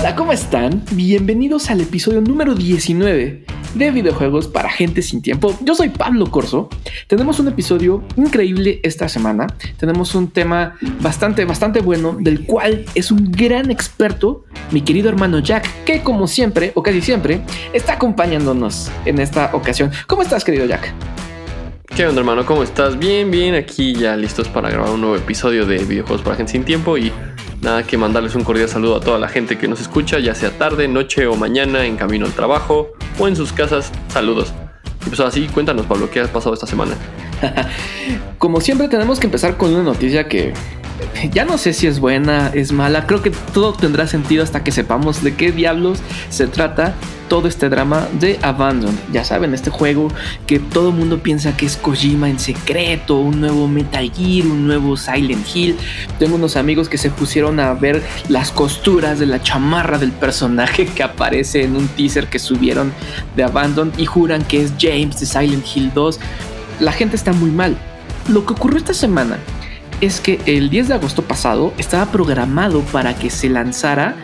Hola, ¿cómo están? Bienvenidos al episodio número 19 de videojuegos para gente sin tiempo. Yo soy Pablo Corso. Tenemos un episodio increíble esta semana. Tenemos un tema bastante, bastante bueno, del cual es un gran experto, mi querido hermano Jack, que como siempre, o casi siempre, está acompañándonos en esta ocasión. ¿Cómo estás, querido Jack? ¿Qué onda, hermano? ¿Cómo estás? Bien, bien. Aquí ya listos para grabar un nuevo episodio de videojuegos para gente sin tiempo y Nada que mandarles un cordial saludo a toda la gente que nos escucha, ya sea tarde, noche o mañana, en camino al trabajo o en sus casas. Saludos. Y pues así, cuéntanos, Pablo, ¿qué has pasado esta semana? Como siempre, tenemos que empezar con una noticia que ya no sé si es buena, es mala. Creo que todo tendrá sentido hasta que sepamos de qué diablos se trata todo este drama de Abandon. Ya saben, este juego que todo el mundo piensa que es Kojima en secreto, un nuevo Metal Gear, un nuevo Silent Hill. Tengo unos amigos que se pusieron a ver las costuras de la chamarra del personaje que aparece en un teaser que subieron de Abandon y juran que es James de Silent Hill 2. La gente está muy mal. Lo que ocurrió esta semana es que el 10 de agosto pasado estaba programado para que se lanzara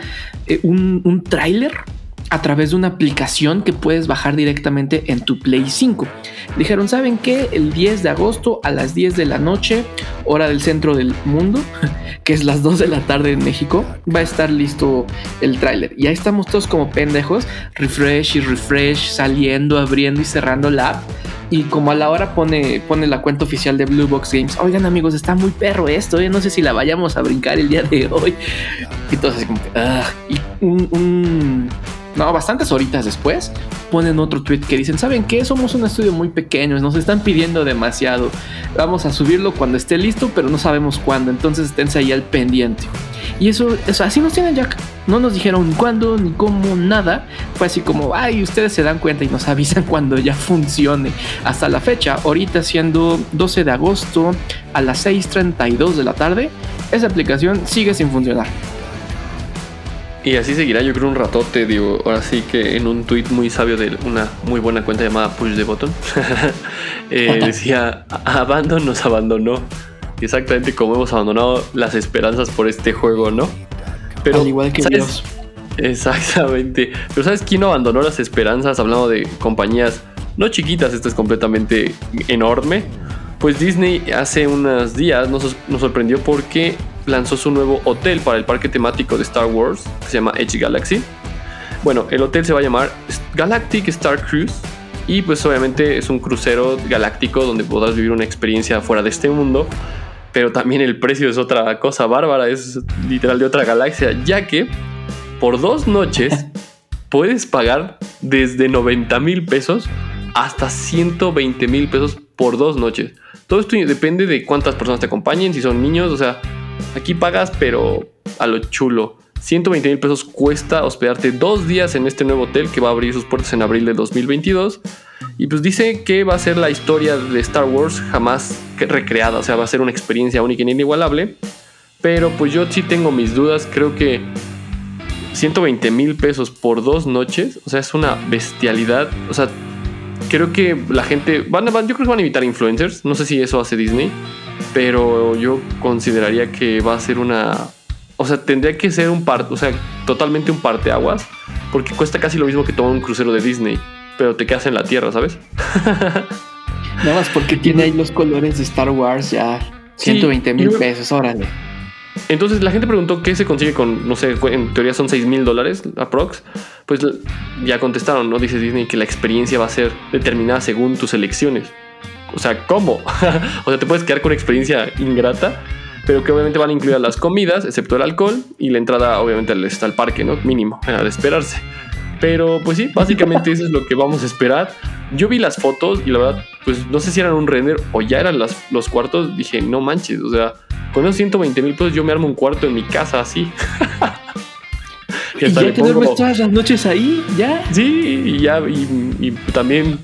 eh, un, un tráiler a través de una aplicación que puedes bajar directamente en tu Play 5. Dijeron, ¿saben qué? El 10 de agosto a las 10 de la noche, hora del centro del mundo, que es las 2 de la tarde en México, va a estar listo el tráiler. Y ahí estamos todos como pendejos, refresh y refresh, saliendo, abriendo y cerrando la app y como a la hora pone, pone la cuenta oficial de Blue Box Games, oigan amigos, está muy perro esto, ¿eh? no sé si la vayamos a brincar el día de hoy. Y entonces como que, y un, no, bastantes horitas después, ponen otro tweet que dicen, ¿saben qué? Somos un estudio muy pequeño, nos están pidiendo demasiado. Vamos a subirlo cuando esté listo, pero no sabemos cuándo, entonces esténse ahí al pendiente. Y eso, eso así nos tienen Jack. No nos dijeron cuándo ni cómo, nada. Fue así como, ay, ustedes se dan cuenta y nos avisan cuando ya funcione. Hasta la fecha, ahorita siendo 12 de agosto a las 6.32 de la tarde, esa aplicación sigue sin funcionar. Y así seguirá, yo creo, un ratote. Digo, ahora sí que en un tweet muy sabio de una muy buena cuenta llamada Push the Button, eh, decía: Abandon nos abandonó. Exactamente como hemos abandonado las esperanzas por este juego, ¿no? Pero, Al igual que Dios. Exactamente. Pero ¿sabes quién no abandonó las esperanzas? Hablando de compañías no chiquitas, esto es completamente enorme. Pues Disney hace unos días nos, nos sorprendió porque lanzó su nuevo hotel para el parque temático de Star Wars, que se llama Edge Galaxy. Bueno, el hotel se va a llamar Galactic Star Cruise y pues obviamente es un crucero galáctico donde podrás vivir una experiencia fuera de este mundo pero también el precio es otra cosa bárbara, es literal de otra galaxia, ya que por dos noches puedes pagar desde 90 mil pesos hasta 120 mil pesos por dos noches. Todo esto depende de cuántas personas te acompañen, si son niños, o sea, aquí pagas pero a lo chulo. 120 mil pesos cuesta hospedarte dos días en este nuevo hotel que va a abrir sus puertas en abril de 2022. Y pues dice que va a ser la historia de Star Wars jamás recreada, o sea, va a ser una experiencia única e inigualable. Pero pues yo sí tengo mis dudas, creo que 120 mil pesos por dos noches, o sea, es una bestialidad. O sea, creo que la gente, van, van, yo creo que van a invitar influencers, no sé si eso hace Disney, pero yo consideraría que va a ser una o sea, tendría que ser un parte, o sea, totalmente un parteaguas, porque cuesta casi lo mismo que tomar un crucero de Disney, pero te quedas en la tierra, ¿sabes? Nada más porque tiene ahí los colores de Star Wars ya 120 mil pesos, órale. Entonces la gente preguntó qué se consigue con, no sé, en teoría son 6 mil dólares aprox. Pues ya contestaron, ¿no? Dice Disney que la experiencia va a ser determinada según tus elecciones. O sea, ¿cómo? o sea, te puedes quedar con una experiencia ingrata pero que obviamente van a incluir las comidas, excepto el alcohol y la entrada obviamente al, parque, ¿no? Mínimo, de esperarse. Pero pues sí, básicamente eso es lo que vamos a esperar. Yo vi las fotos y la verdad, pues no sé si eran un render o ya eran las, los cuartos. Dije, no manches, o sea, con esos 120 mil pesos yo me armo un cuarto en mi casa así. ¿Y ya te duermes todas las noches ahí? ¿Ya? Sí, y ya, y también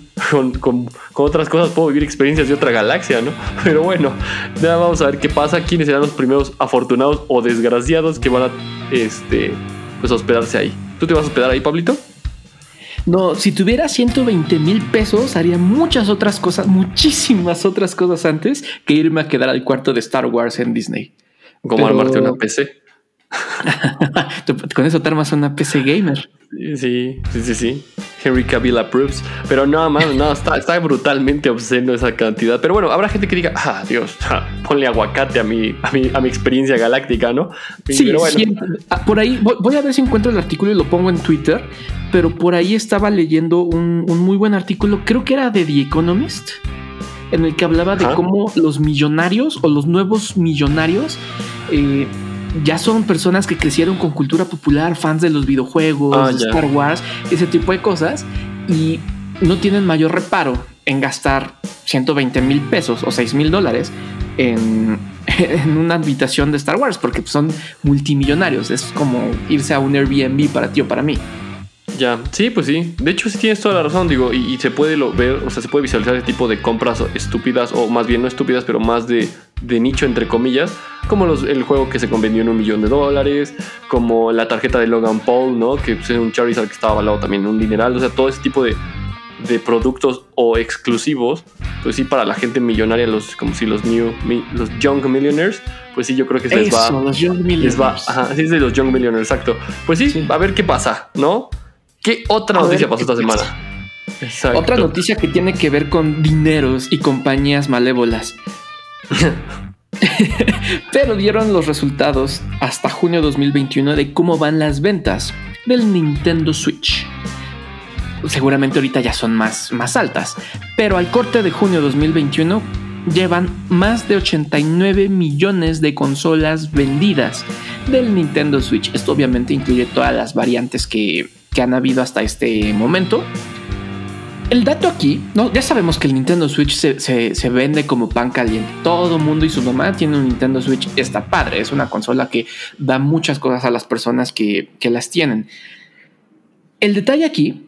con, otras cosas puedo vivir experiencias de otra galaxia, ¿no? Pero bueno, ya vamos a ver qué pasa, quiénes serán los primeros afortunados o desgraciados que van a este, pues, hospedarse ahí. ¿Tú te vas a hospedar ahí, Pablito? No, si tuviera 120 mil pesos, haría muchas otras cosas, muchísimas otras cosas antes que irme a quedar al cuarto de Star Wars en Disney. Como armarte una PC. con eso te armas una PC gamer. Sí, sí, sí, sí. Henry Cavill approves. Pero no, más, no, está, está, brutalmente obsceno esa cantidad. Pero bueno, habrá gente que diga, ah, Dios, ponle aguacate a mi, a mi, a mi experiencia galáctica, ¿no? Sí, ah, por ahí voy, a ver si encuentro el artículo y lo pongo en Twitter. Pero por ahí estaba leyendo un, un muy buen artículo, creo que era de The Economist, en el que hablaba de cómo los millonarios o los nuevos millonarios eh, ya son personas que crecieron con cultura popular, fans de los videojuegos, ah, Star Wars, ese tipo de cosas, y no tienen mayor reparo en gastar 120 mil pesos o 6 mil dólares en, en, una habitación de Star Wars, porque son multimillonarios. Es como irse a un Airbnb para ti o para mí. Ya, sí, pues sí. De hecho, sí tienes toda la razón, digo, y, se puede lo ver, o sea, se puede visualizar ese tipo de compras estúpidas, o más bien no estúpidas, pero más de, nicho, entre comillas, como los, el juego que se convendió en un millón de dólares, como la tarjeta de Logan Paul, ¿no? Que pues, es un Charizard que estaba avalado también en un dineral, o sea, todo ese tipo de, productos o exclusivos, pues sí, para la gente millonaria, los, como si los new, los young millionaires, pues sí, yo creo que se les va. Los young millionaires. va, ajá, sí, es de los young millionaires, exacto. Pues sí, a ver qué pasa, ¿no? ¿Qué otra noticia pasó esta semana? Otra noticia que tiene que ver con dineros y compañías malévolas. Pero dieron los resultados hasta junio 2021 de cómo van las ventas del Nintendo Switch. Seguramente ahorita ya son más, más altas, pero al corte de junio 2021 llevan más de 89 millones de consolas vendidas del Nintendo Switch. Esto obviamente incluye todas las variantes que que han habido hasta este momento. El dato aquí, ¿no? ya sabemos que el Nintendo Switch se, vende como pan caliente. Todo mundo y su mamá tiene un Nintendo Switch. Está padre, es una consola que da muchas cosas a las personas que, que las tienen. El detalle aquí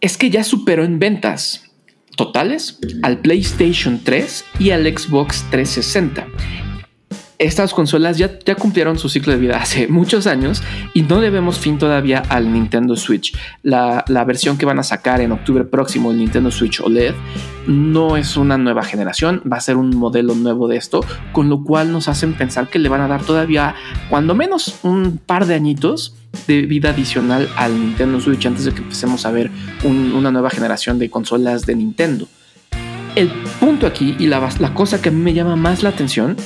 es que ya superó en ventas totales al PlayStation 3 y al Xbox 360 estas consolas ya, ya cumplieron su ciclo de vida hace muchos años y no debemos fin todavía al Nintendo Switch. La, versión que van a sacar en octubre próximo, el Nintendo Switch OLED, no es una nueva generación, va a ser un modelo nuevo de esto, con lo cual nos hacen pensar que le van a dar todavía, cuando menos, un par de añitos de vida adicional al Nintendo Switch antes de que empecemos a ver una nueva generación de consolas de Nintendo. El punto aquí y la, la cosa que a mí me llama más la atención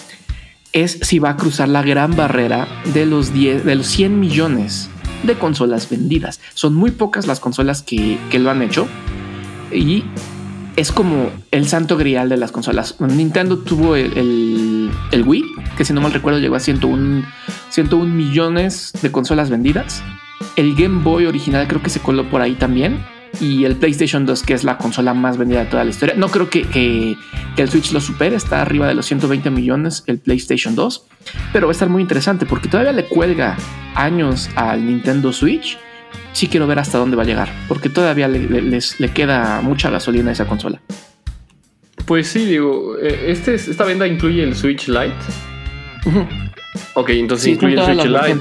es si va a cruzar la gran barrera de los, 10, de los 100 millones de consolas vendidas. Son muy pocas las consolas que, lo han hecho y es como el santo grial de las consolas. Nintendo tuvo el, el, Wii, que si no mal recuerdo llegó a 101, 101 millones de consolas vendidas. El Game Boy original creo que se coló por ahí también y el PlayStation 2, que es la consola más vendida de toda la historia. No creo que, el Switch lo supere, está arriba de los 120 millones el PlayStation 2, pero va a estar muy interesante porque todavía le cuelga años al Nintendo Switch. Sí quiero ver hasta dónde va a llegar, porque todavía le, le, queda mucha gasolina a esa consola. Pues sí, digo, eh, este, esta venda incluye el Switch Lite. Ok, entonces incluye el Switch Lite.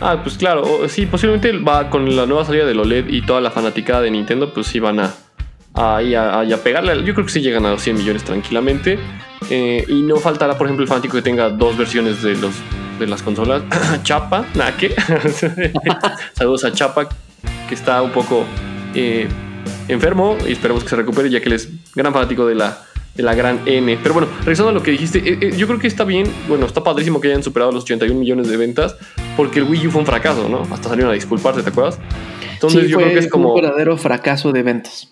Ah, pues claro, sí, posiblemente va con la nueva salida del OLED y toda la fanaticada de Nintendo, pues sí van a, a, a, pegarle. Yo creo que sí llegan a los 100 millones tranquilamente. Eh, y no faltará, por ejemplo, el fanático que tenga dos versiones de, los, de las consolas. Chapa, nada que. Saludos a Chapa, que está un poco eh, enfermo y esperemos que se recupere, ya que él es gran fanático de la de la gran N. Pero bueno, regresando a lo que dijiste, eh, eh, yo creo que está bien, bueno, está padrísimo que hayan superado los 81 millones de ventas, porque el Wii U fue un fracaso, ¿no? Hasta salieron a disculparse, ¿te acuerdas? Entonces yo creo que es como... Un verdadero fracaso de ventas.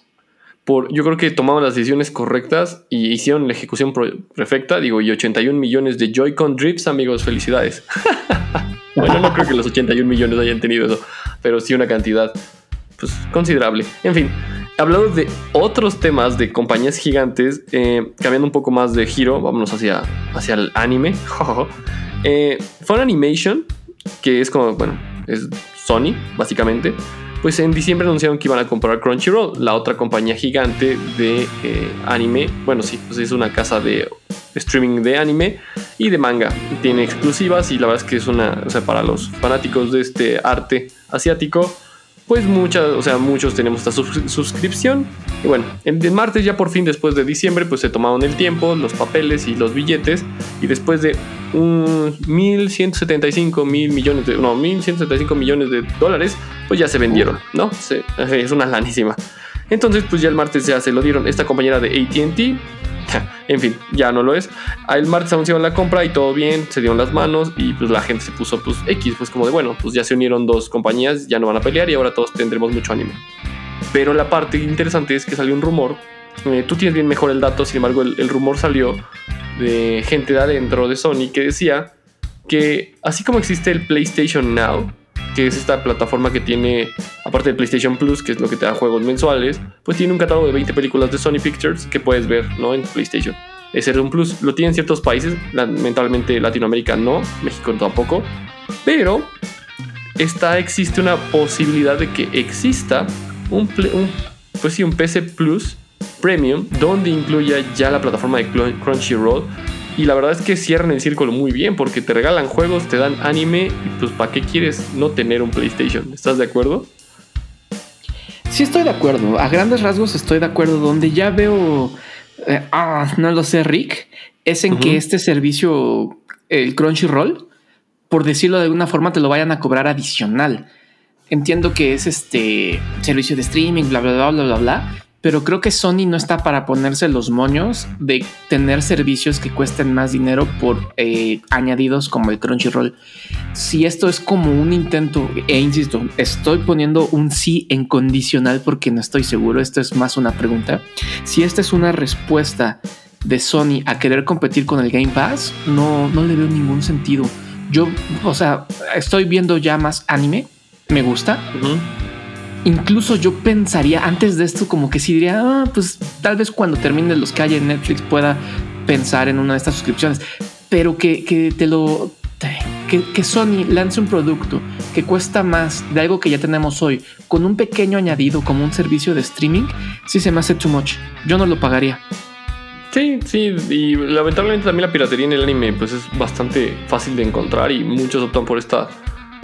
Por, yo creo que tomaron las decisiones correctas y hicieron la ejecución perfecta, digo, y 81 millones de Joy-Con Drips, amigos, felicidades. bueno, no creo que los 81 millones hayan tenido eso, pero sí una cantidad, pues, considerable. En fin, hablando de otros temas de compañías gigantes, eh, cambiando un poco más de giro, vámonos hacia, hacia el anime. eh, Fun Animation, que es como, bueno, es Sony, básicamente. Pues en diciembre anunciaron que iban a comprar Crunchyroll, la otra compañía gigante de eh, anime. Bueno, sí, pues es una casa de streaming de anime y de manga. Tiene exclusivas y la verdad es que es una, o sea, para los fanáticos de este arte asiático, pues muchas, o sea, muchos tenemos esta suscripción. Y bueno, el martes ya por fin después de diciembre, pues se tomaron el tiempo, los papeles y los billetes. Y después de un 1.175 mil millones de, no, 1.175 millones de dólares, pues ya se vendieron, ¿no? es una lanísima. Entonces, pues ya el martes ya se lo dieron. Esta compañera de ATT en fin, ya no lo es. El martes anunciaron la compra y todo bien, se dieron las manos y pues la gente se puso pues X, pues como de bueno, pues ya se unieron dos compañías, ya no van a pelear y ahora todos tendremos mucho anime. Pero la parte interesante es que salió un rumor, eh, tú tienes bien mejor el dato, sin embargo el, el rumor salió de gente de adentro de Sony que decía que así como existe el PlayStation Now, que es esta plataforma que tiene, aparte de PlayStation Plus, que es lo que te da juegos mensuales, pues tiene un catálogo de 20 películas de Sony Pictures que puedes ver ¿no? en PlayStation. Ese es un plus, lo tienen ciertos países, lamentablemente Latinoamérica no, México tampoco, pero está, existe una posibilidad de que exista un, pues sí, un PC Plus Premium donde incluya ya la plataforma de Crunchyroll y la verdad es que cierran el círculo muy bien porque te regalan juegos, te dan anime y pues ¿para qué quieres no tener un PlayStation? ¿Estás de acuerdo? Sí estoy de acuerdo. A grandes rasgos estoy de acuerdo. Donde ya veo... Eh, ah, no lo sé, Rick. Es en que este servicio, el Crunchyroll, por decirlo de alguna forma, te lo vayan a cobrar adicional. Entiendo que es este servicio de streaming, bla, bla, bla, bla, bla, bla pero creo que Sony no está para ponerse los moños de tener servicios que cuesten más dinero por eh, añadidos como el Crunchyroll. Si esto es como un intento, e insisto, estoy poniendo un sí en condicional porque no estoy seguro, esto es más una pregunta. Si esta es una respuesta de Sony a querer competir con el Game Pass, no, no le veo ningún sentido. Yo, o sea, estoy viendo ya más anime, me gusta incluso yo pensaría antes de esto como que si diría, ah, pues tal vez cuando termine los que hay en Netflix pueda pensar en una de estas suscripciones, pero que, te lo... Que, que, Sony lance un producto que cuesta más de algo que ya tenemos hoy con un pequeño añadido como un servicio de streaming, sí se me hace too much. Yo no lo pagaría. Sí, sí, y lamentablemente también la piratería en el anime pues es bastante fácil de encontrar y muchos optan por esta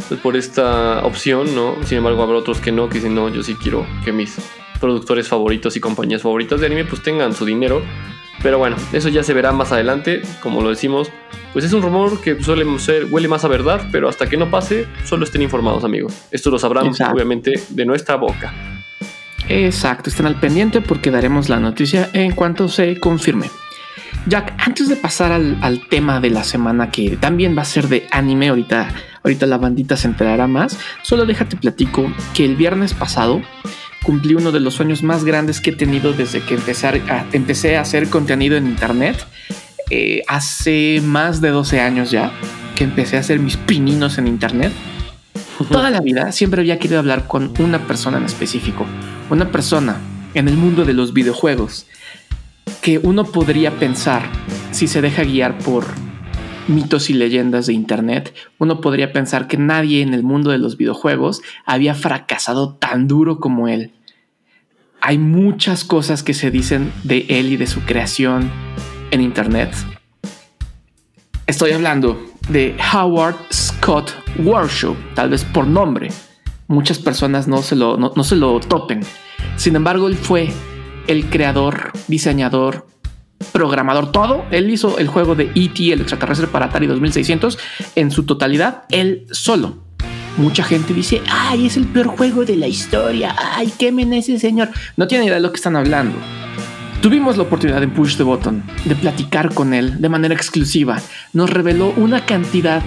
pues, por esta opción, ¿no? Sin embargo, habrá otros que no, que dicen, no, yo sí quiero que mis productores favoritos y compañías favoritas de anime pues tengan su dinero. Pero bueno, eso ya se verá más adelante, como lo decimos, pues es un rumor que suele ser, huele más a verdad, pero hasta que no pase, solo estén informados amigos. Esto lo sabrán obviamente de nuestra boca. Exacto, estén al pendiente porque daremos la noticia en cuanto se confirme. Jack, antes de pasar al, al, tema de la semana que también va a ser de anime, ahorita ahorita la bandita se enterará más. Solo déjate platico que el viernes pasado cumplí uno de los sueños más grandes que he tenido desde que empecé a, empecé a hacer contenido en internet. Eh, hace más de 12 años ya que empecé a hacer mis pininos en internet. Toda la vida siempre había querido hablar con una persona en específico, una persona en el mundo de los videojuegos que uno podría pensar si se deja guiar por mitos y leyendas de Internet, uno podría pensar que nadie en el mundo de los videojuegos había fracasado tan duro como él. Hay muchas cosas que se dicen de él y de su creación en Internet. Estoy hablando de Howard Scott Warshaw, tal vez por nombre. Muchas personas no se lo, no se lo topen. Sin embargo, él fue el creador, diseñador, programador, todo. Él hizo el juego de E.T., el extraterrestre para Atari 2600, en su totalidad, él solo. Mucha gente dice, ay, es el peor juego de la historia, ay, quemen a ese señor. No tiene idea de lo que están hablando. Tuvimos la oportunidad en Push the Button de platicar con él de manera exclusiva. Nos reveló una cantidad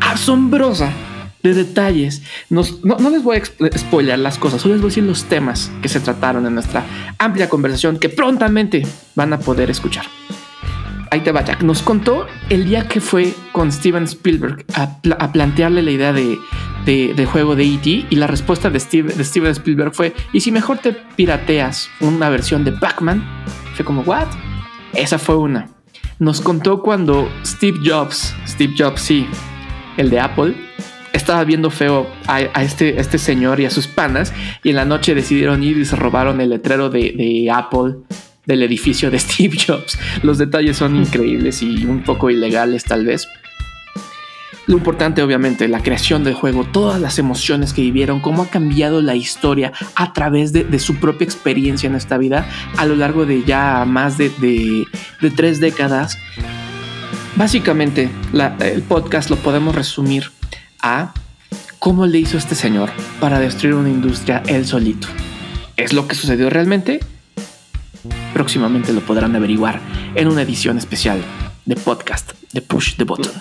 asombrosa de detalles. no, les voy a spoiler las cosas, solo les voy a decir los temas que se trataron en nuestra amplia conversación que prontamente van a poder escuchar. Ahí te va, Jack. Nos contó el día que fue con Steven Spielberg a, plantearle la idea de, de, juego de E.T. y la respuesta de, de Steven Spielberg fue: ¿Y si mejor te pirateas una versión de Pac-Man? Fue como, ¿what? Esa fue una. Nos contó cuando Steve Jobs, Steve Jobs, sí, el de Apple, estaba viendo feo a, este, este señor y a sus panas y en la noche decidieron ir y se robaron el letrero de, Apple del edificio de Steve Jobs. Los detalles son increíbles y un poco ilegales tal vez. lo importante, obviamente, la creación del juego, todas las emociones que vivieron, cómo ha cambiado la historia a través de, su propia experiencia en esta vida a lo largo de ya más de, tres décadas. Básicamente, el podcast lo podemos resumir a cómo le hizo este señor para destruir una industria él solito. ¿Es lo que sucedió realmente? Próximamente lo podrán averiguar en una edición especial de podcast de Push the Button.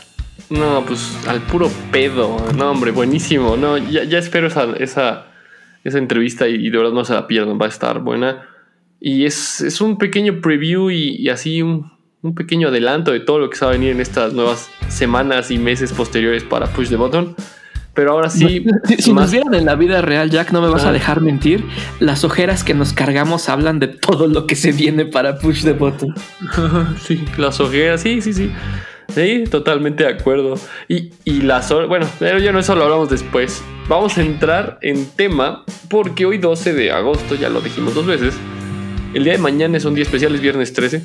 No, pues al puro pedo. No, hombre, buenísimo. No, ya, ya espero esa, esa, esa entrevista y, de verdad no se la pierdan, va a estar buena. Y es, es un pequeño preview y, así un, un, pequeño adelanto de todo lo que se va a venir en estas nuevas semanas y meses posteriores para Push the Button. Pero ahora sí. Si, nos vieran en la vida real, Jack, no me vas a dejar mentir. Las ojeras que nos cargamos hablan de todo lo que se viene para Push the Button. sí, las ojeras, sí, sí, sí. Sí, totalmente de acuerdo. Y, y las bueno, pero ya no eso lo hablamos después. Vamos a entrar en tema porque hoy 12 de agosto, ya lo dijimos dos veces, el día de mañana es un día especial, es viernes 13.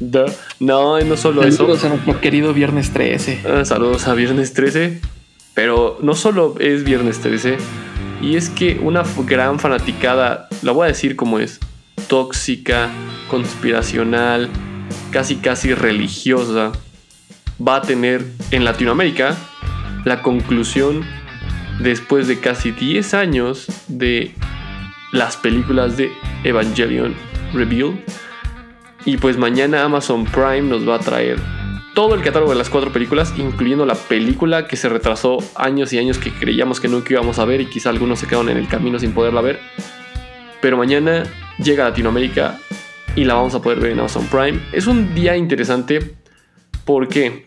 no, no solo eso. Saludos a nuestro querido viernes 13. Ah, saludos a viernes 13. Pero no solo es viernes 13, y es que una gran fanaticada, la voy a decir como es, tóxica, conspiracional, casi casi religiosa, va a tener en Latinoamérica la conclusión después de casi 10 años de las películas de Evangelion Revealed. Y pues mañana Amazon Prime nos va a traer todo el catálogo de las cuatro películas, incluyendo la película que se retrasó años y años que creíamos que nunca íbamos a ver y quizá algunos se quedaron en el camino sin poderla ver. Pero mañana llega a Latinoamérica y la vamos a poder ver en Amazon Prime. Es un día interesante. ¿Por qué?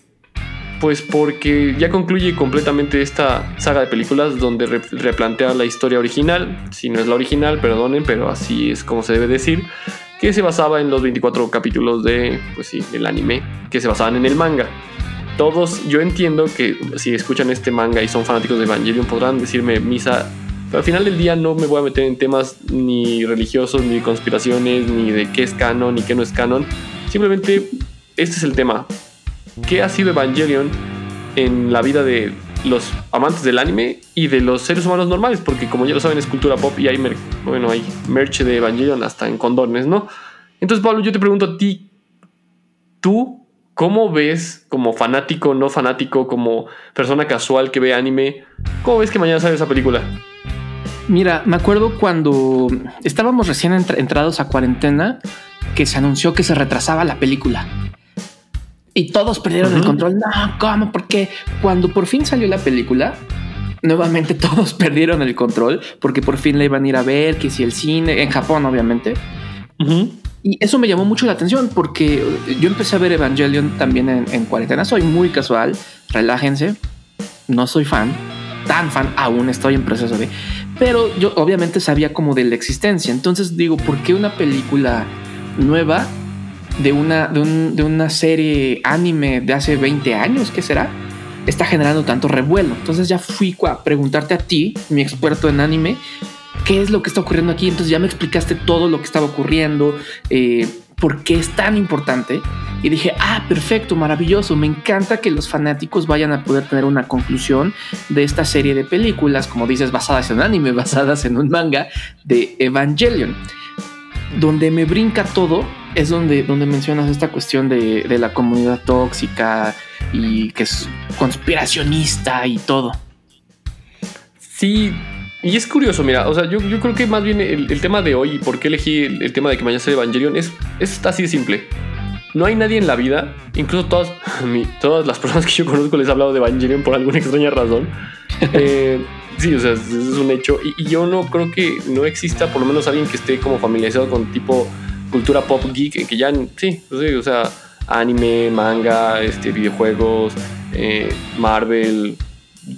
Pues porque ya concluye completamente esta saga de películas donde replantea la historia original. Si no es la original, perdonen, pero así es como se debe decir que se basaba en los 24 capítulos de, pues sí, el anime, que se basaban en el manga. Todos, yo entiendo que si escuchan este manga y son fanáticos de Evangelion podrán decirme, Misa, pero al final del día no me voy a meter en temas ni religiosos, ni conspiraciones, ni de qué es canon, ni qué no es canon. Simplemente este es el tema. ¿Qué ha sido Evangelion en la vida de los amantes del anime y de los seres humanos normales, porque como ya lo saben es cultura pop y hay, bueno, hay merch de Evangelion hasta en condones, ¿no? Entonces, Pablo, yo te pregunto a ti, ¿tú cómo ves como fanático, no fanático, como persona casual que ve anime, cómo ves que mañana sale esa película? Mira, me acuerdo cuando estábamos recién entrados a cuarentena que se anunció que se retrasaba la película y todos perdieron el control. No, ¿cómo? Porque cuando por fin salió la película, nuevamente todos perdieron el control porque por fin la iban a ir a ver, que si el cine, en Japón obviamente. Y eso me llamó mucho la atención porque yo empecé a ver Evangelion también en, cuarentena. Soy muy casual, relájense. No soy fan, tan fan, aún estoy en proceso de... Pero yo obviamente sabía como de la existencia. Entonces digo, ¿por qué una película nueva de una, de, una serie anime de hace 20 años, ¿qué será? Está generando tanto revuelo. Entonces ya fui a preguntarte a ti, mi experto en anime, qué es lo que está ocurriendo aquí. Entonces ya me explicaste todo lo que estaba ocurriendo, eh, por qué es tan importante. Y dije, ah, perfecto, maravilloso. Me encanta que los fanáticos vayan a poder tener una conclusión de esta serie de películas, como dices, basadas en anime, basadas en un manga de Evangelion donde me brinca todo es donde, donde mencionas esta cuestión de, la comunidad tóxica y que es conspiracionista y todo. Sí, y es curioso, mira, o sea, yo, creo que más bien el, tema de hoy y por qué elegí el, tema de que mañana sea Evangelion es, es así de simple. No hay nadie en la vida, incluso todas, todas las personas que yo conozco les he hablado de Evangelion por alguna extraña razón. Eh, Sí, o sea, es un hecho. Y, yo no creo que no exista por lo menos alguien que esté como familiarizado con tipo cultura pop geek, que ya, sí, o sea, anime, manga, este, videojuegos, eh, Marvel,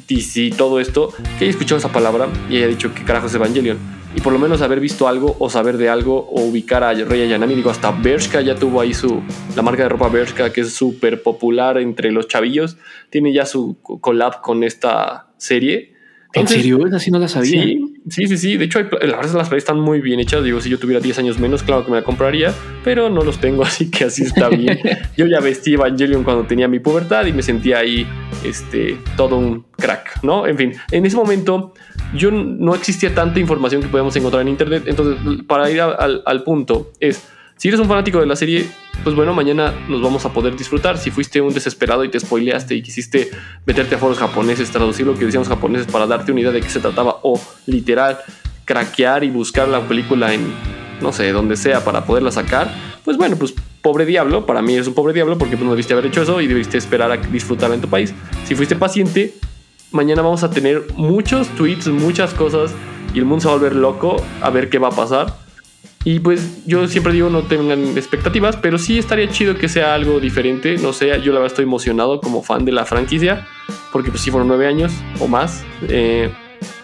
DC, todo esto, que haya escuchado esa palabra y haya dicho que carajo es Evangelion. Y por lo menos haber visto algo o saber de algo o ubicar a Rey Ayanami. Digo, hasta Bershka ya tuvo ahí su, la marca de ropa Bershka, que es súper popular entre los chavillos. Tiene ya su collab con esta serie ¿En serio? Así no la sabía. Sí, sí, sí. De hecho, la verdad las playas están muy bien hechas. Digo, si yo tuviera 10 años menos, claro que me la compraría, pero no los tengo, así que así está bien. yo ya vestí Evangelion cuando tenía mi pubertad y me sentía ahí este, todo un crack, ¿no? En fin, en ese momento yo no existía tanta información que podíamos encontrar en internet. Entonces, para ir al, al punto, es si eres un fanático de la serie, pues bueno, mañana nos vamos a poder disfrutar. Si fuiste un desesperado y te spoileaste y quisiste meterte a foros japoneses, traducir lo que decíamos japoneses para darte una idea de qué se trataba o literal craquear y buscar la película en no sé, donde sea para poderla sacar, pues bueno, pues pobre diablo, para mí es un pobre diablo porque no debiste haber hecho eso y debiste esperar a disfrutarla en tu país. Si fuiste paciente, mañana vamos a tener muchos tweets, muchas cosas y el mundo se va a volver loco a ver qué va a pasar. Y pues yo siempre digo no tengan expectativas, pero sí estaría chido que sea algo diferente. No sé, yo la verdad estoy emocionado como fan de la franquicia, porque pues sí fueron nueve años o más. Eh,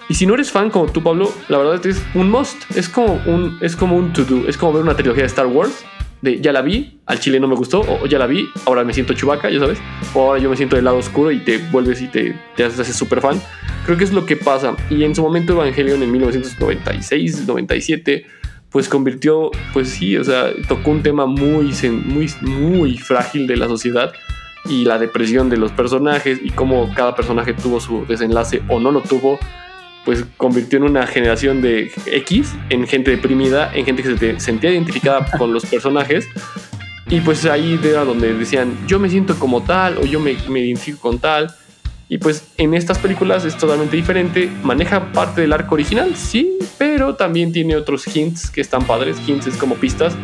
y si no eres fan como tú, Pablo, la verdad es un must. Es como un, es como un to do. Es como ver una trilogía de Star Wars. De ya la vi, al chile no me gustó, o ya la vi, ahora me siento chubaca, ya sabes. O ahora yo me siento del lado oscuro y te vuelves y te, te haces súper fan. Creo que es lo que pasa. Y en su momento Evangelion en 1996, 97 pues convirtió, pues sí, o sea, tocó un tema muy, muy, muy frágil de la sociedad y la depresión de los personajes y cómo cada personaje tuvo su desenlace o no lo tuvo, pues convirtió en una generación de X, en gente deprimida, en gente que se sentía identificada con los personajes. Y pues ahí era donde decían, yo me siento como tal o yo me, me identifico con tal. Y pues en estas películas es totalmente diferente. Maneja parte del arco original, sí, pero también tiene otros hints que están padres. Hints es como pistas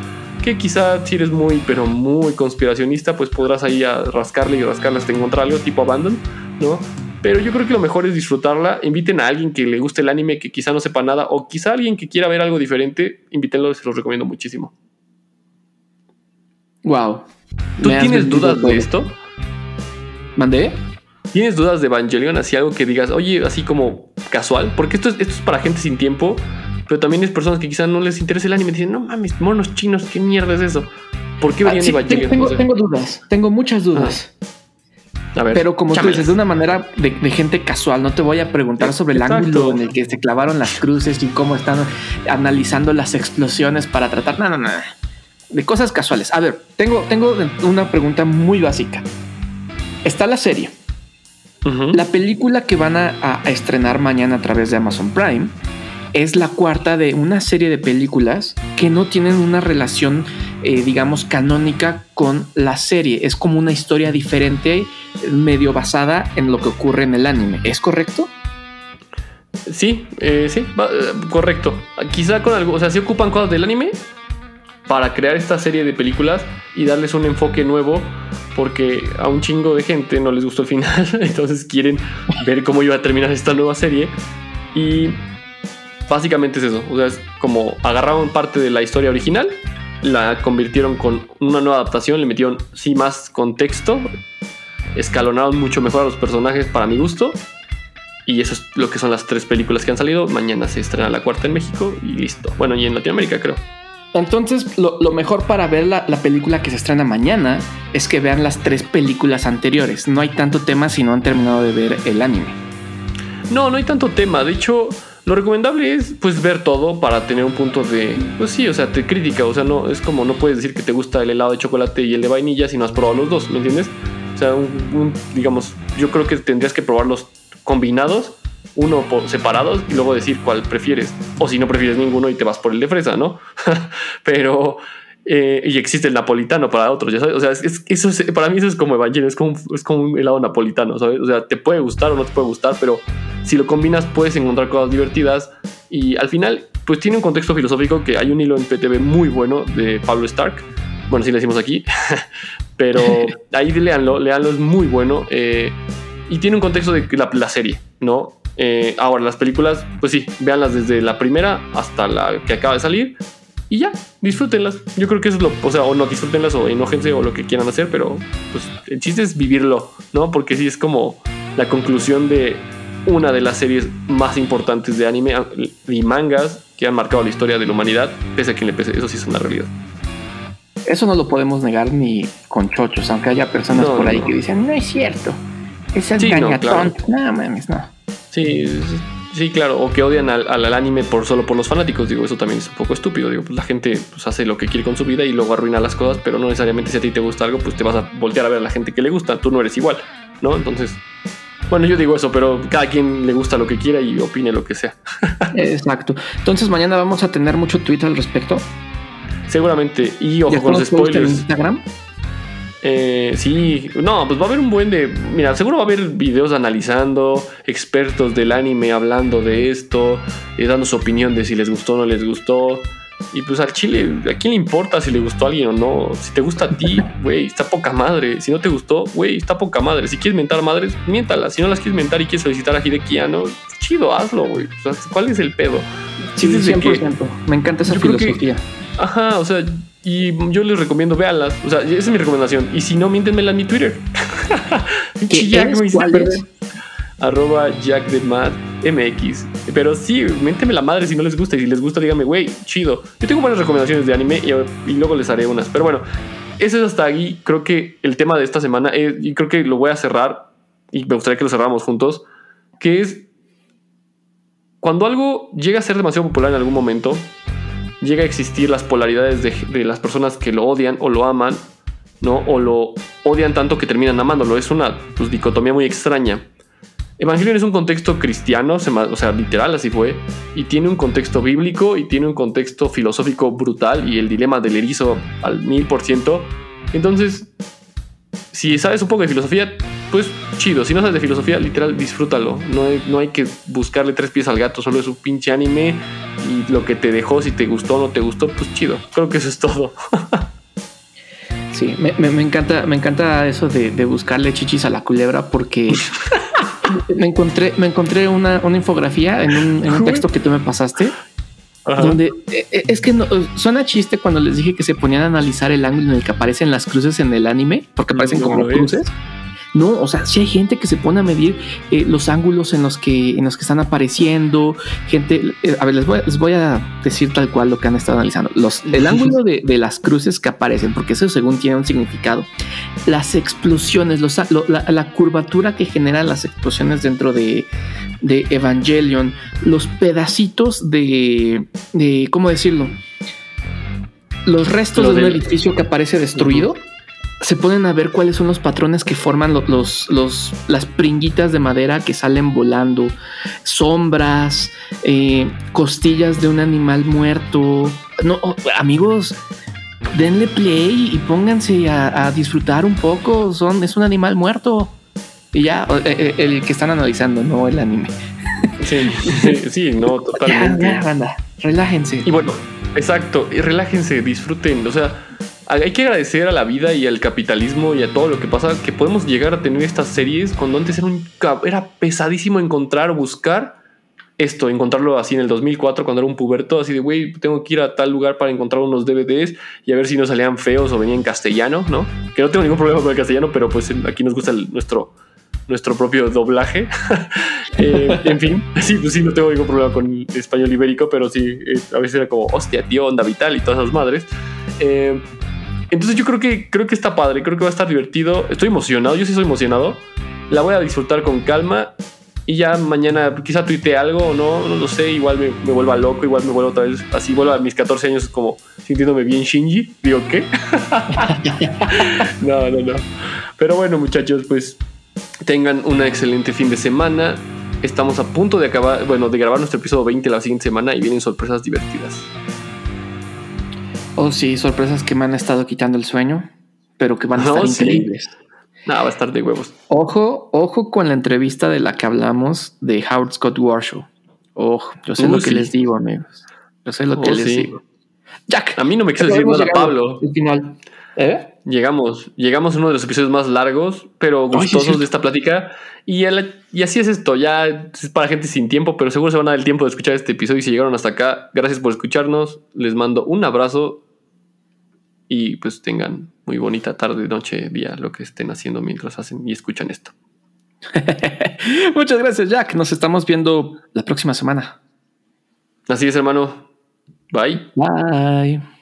que quizá si eres muy, pero muy conspiracionista, pues podrás ahí a rascarle y rascarle hasta encontrar algo tipo Abandon, ¿no? Pero yo creo que lo mejor es disfrutarla. Inviten a alguien que le guste el anime, que quizá no sepa nada, o quizá alguien que quiera ver algo diferente, invítenlo, se los recomiendo muchísimo. Wow. ¿Tú tienes dudas de esto? ¿Mandé? ¿Tienes dudas de Evangelion? Así algo que digas, oye, así como casual, porque esto es, esto es para gente sin tiempo, pero también es personas que quizás no les interesa el anime. Dicen, no mames, monos chinos, ¿qué mierda es eso? ¿Por qué verían ah, Evangelion? Tengo, dudas, tengo muchas dudas. Ah. A ver, pero como tú dices, de una manera de, gente casual, no te voy a preguntar sobre el ángulo en el que se clavaron las cruces y cómo están analizando las explosiones para tratar. No, no, no. De cosas casuales. A ver, tengo, tengo una pregunta muy básica. Está la serie la película que van a, estrenar mañana a través de Amazon Prime es la cuarta de una serie de películas que no tienen una relación, eh, digamos, canónica con la serie. Es como una historia diferente, medio basada en lo que ocurre en el anime. ¿Es correcto? Sí, eh, sí, eh, correcto. Quizá con algo, o sea, se ocupan cosas del anime para crear esta serie de películas y darles un enfoque nuevo porque a un chingo de gente no les gustó el final, entonces quieren ver cómo iba a terminar esta nueva serie y básicamente es eso, o sea, es como agarraron parte de la historia original, la convirtieron con una nueva adaptación, le metieron sí más contexto, escalonaron mucho mejor a los personajes para mi gusto y eso es lo que son las tres películas que han salido. Mañana se estrena la cuarta en México y listo. Bueno, y en Latinoamérica creo. Entonces, lo, mejor para ver la, película que se estrena mañana es que vean las tres películas anteriores. No hay tanto tema si no han terminado de ver el anime. No, no hay tanto tema. De hecho, lo recomendable es pues ver todo para tener un punto de, pues sí, o sea, te crítica. O sea, no es como no puedes decir que te gusta el helado de chocolate y el de vainilla si no has probado los dos, ¿me entiendes? O sea, digamos, yo creo que tendrías que probarlos combinados uno por separados y luego decir cuál prefieres. O si no prefieres ninguno y te vas por el de fresa, ¿no? Pero. Eh, y existe el napolitano para otros, ya sabes. O sea, eso para mí eso es como Evangelio, es como, es como un helado napolitano, ¿sabes? O sea, te puede gustar o no te puede gustar, pero si lo combinas puedes encontrar cosas divertidas. Y al final, pues tiene un contexto filosófico que hay un hilo en PTV muy bueno de Pablo Stark. Bueno, sí le decimos aquí, pero ahí leanlo, leanlo, es muy bueno. Eh, y tiene un contexto de la serie, ¿no? Eh, ahora, las películas, pues sí, véanlas desde la primera hasta la que acaba de salir y ya, disfrútenlas. Yo creo que eso es lo, o sea, o no disfrútenlas o enójense o lo que quieran hacer, pero pues el chiste es vivirlo, ¿no? Porque sí es como la conclusión de una de las series más importantes de anime y mangas que han marcado la historia de la humanidad, pese a quien le pese, eso sí es una realidad. Eso no lo podemos negar ni con chochos, aunque haya personas por ahí que dicen, no es cierto, es el sí, no, no mames, no. Sí, sí, claro. O que odian al, al, anime por solo por los fanáticos. Digo, eso también es un poco estúpido. Digo, pues la gente pues, hace lo que quiere con su vida y luego arruina las cosas, pero no necesariamente si a ti te gusta algo, pues te vas a voltear a ver a la gente que le gusta. Tú no eres igual, ¿no? Entonces, bueno, yo digo eso, pero cada quien le gusta lo que quiera y opine lo que sea. Exacto. Entonces mañana vamos a tener mucho tweet al respecto. Seguramente. Y ojo con los spoilers. En Instagram? Eh, sí, no, pues va a haber un buen de. Mira, seguro va a haber videos analizando, expertos del anime hablando de esto, y dando su opinión de si les gustó o no les gustó. Y pues al chile, ¿a quién le importa si le gustó a alguien o no? Si te gusta a ti, güey, está poca madre. Si no te gustó, güey, está poca madre. Si quieres mentar madres, miéntalas. Si no las quieres mentar y quieres felicitar a Hideki ¿no? Chido, hazlo, güey. O sea, ¿cuál es el pedo? Sí, 100%. Me encanta esa filosofía. Ajá, o sea, y yo les recomiendo, véanlas. O sea, esa es mi recomendación. Y si no, miéntenmela en mi Twitter. Jack ¿Cuál es? Arroba Jack de Mad MX. Pero sí, ménteme la madre si no les gusta. Y si les gusta, díganme, güey, chido. Yo tengo buenas recomendaciones de anime y, luego les haré unas. Pero bueno, eso es hasta aquí. Creo que el tema de esta semana, es, y creo que lo voy a cerrar. Y me gustaría que lo cerramos juntos. Que es cuando algo llega a ser demasiado popular en algún momento llega a existir las polaridades de, las personas que lo odian o lo aman, ¿no? O lo odian tanto que terminan amándolo. Es una pues, dicotomía muy extraña. Evangelion es un contexto cristiano, o sea, literal así fue, y tiene un contexto bíblico y tiene un contexto filosófico brutal y el dilema del erizo al mil por ciento. Entonces, si sabes un poco de filosofía, pues chido. Si no sabes de filosofía, literal, disfrútalo. No no hay que buscarle tres pies al gato, solo es un pinche anime y lo que te dejó, si te gustó o no te gustó, pues chido. Creo que eso es todo. sí, me, encanta, me encanta eso de, buscarle chichis a la culebra porque me encontré, me encontré una, infografía en un, texto que tú me pasaste. Donde eh, eh, es que no, suena chiste cuando les dije que se ponían a analizar el ángulo en el que aparecen las cruces en el anime, porque aparecen como cruces. No, o sea, si hay gente que se pone a medir eh, los ángulos en los que en los que están apareciendo, gente, eh, a ver, les voy, a decir tal cual lo que han estado analizando. Los, el ángulo de, las cruces que aparecen, porque eso según tiene un significado. Las explosiones, los, la, curvatura que generan las explosiones dentro de, de Evangelion, los pedacitos de, de, ¿cómo decirlo? Los restos de un edificio que aparece destruido se pueden a ver cuáles son los patrones que forman los, los, las pringuitas de madera que salen volando, sombras, eh, costillas de un animal muerto. No, oh, amigos, denle play y pónganse a, disfrutar un poco. Son, es un animal muerto. Y ya, eh, eh, el, que están analizando, no el anime. Sí, sí, no, totalmente. Ya, ya, relájense. Y bueno, exacto, y relájense, disfruten. O sea, hay que agradecer a la vida y al capitalismo y a todo lo que pasa que podemos llegar a tener estas series cuando antes era, un, era pesadísimo encontrar buscar esto, encontrarlo así en el 2004 cuando era un puberto, así de, güey, tengo que ir a tal lugar para encontrar unos DVDs y a ver si no salían feos o venían en castellano, ¿no? Que no tengo ningún problema con el castellano, pero pues aquí nos gusta nuestro, nuestro propio doblaje. Eh, en fin, sí, pues sí, no tengo ningún problema con el español ibérico, pero sí, eh, a veces era como, hostia, tío, onda vital y todas esas madres. Eh, entonces yo creo que, creo que está padre, creo que va a estar divertido. Estoy emocionado, yo sí soy emocionado. La voy a disfrutar con calma. Y ya mañana quizá tuite algo o no, no lo sé. Igual me, me vuelva loco, igual me vuelvo otra vez así. Vuelvo a mis 14 años como sintiéndome bien Shinji. Digo, ¿qué? no, no, no. Pero bueno, muchachos, pues tengan un excelente fin de semana. Estamos a punto de acabar, bueno, de grabar nuestro episodio 20 la siguiente semana y vienen sorpresas divertidas. Oh, sí, sorpresas que me han estado quitando el sueño, pero que van a estar increíbles. No, va a estar de huevos. Ojo, ojo con la entrevista de la que hablamos de Howard Scott Warshaw. Ojo, yo sé lo que les digo, amigos. Yo sé lo que oh, les digo. Jack, a mí no me quiso decir nada, Pablo. El final. ¿Eh? Llegamos, llegamos a uno de los episodios más largos, pero gustosos de esta plática. Y, y así es esto, ya es para gente sin tiempo, pero seguro se van a dar el tiempo de escuchar este episodio y si llegaron hasta acá, gracias por escucharnos, les mando un abrazo y pues tengan muy bonita tarde, noche, día, lo que estén haciendo mientras hacen y escuchan esto. Muchas gracias, Jack. Nos estamos viendo la próxima semana. Así es, hermano. Bye. Bye.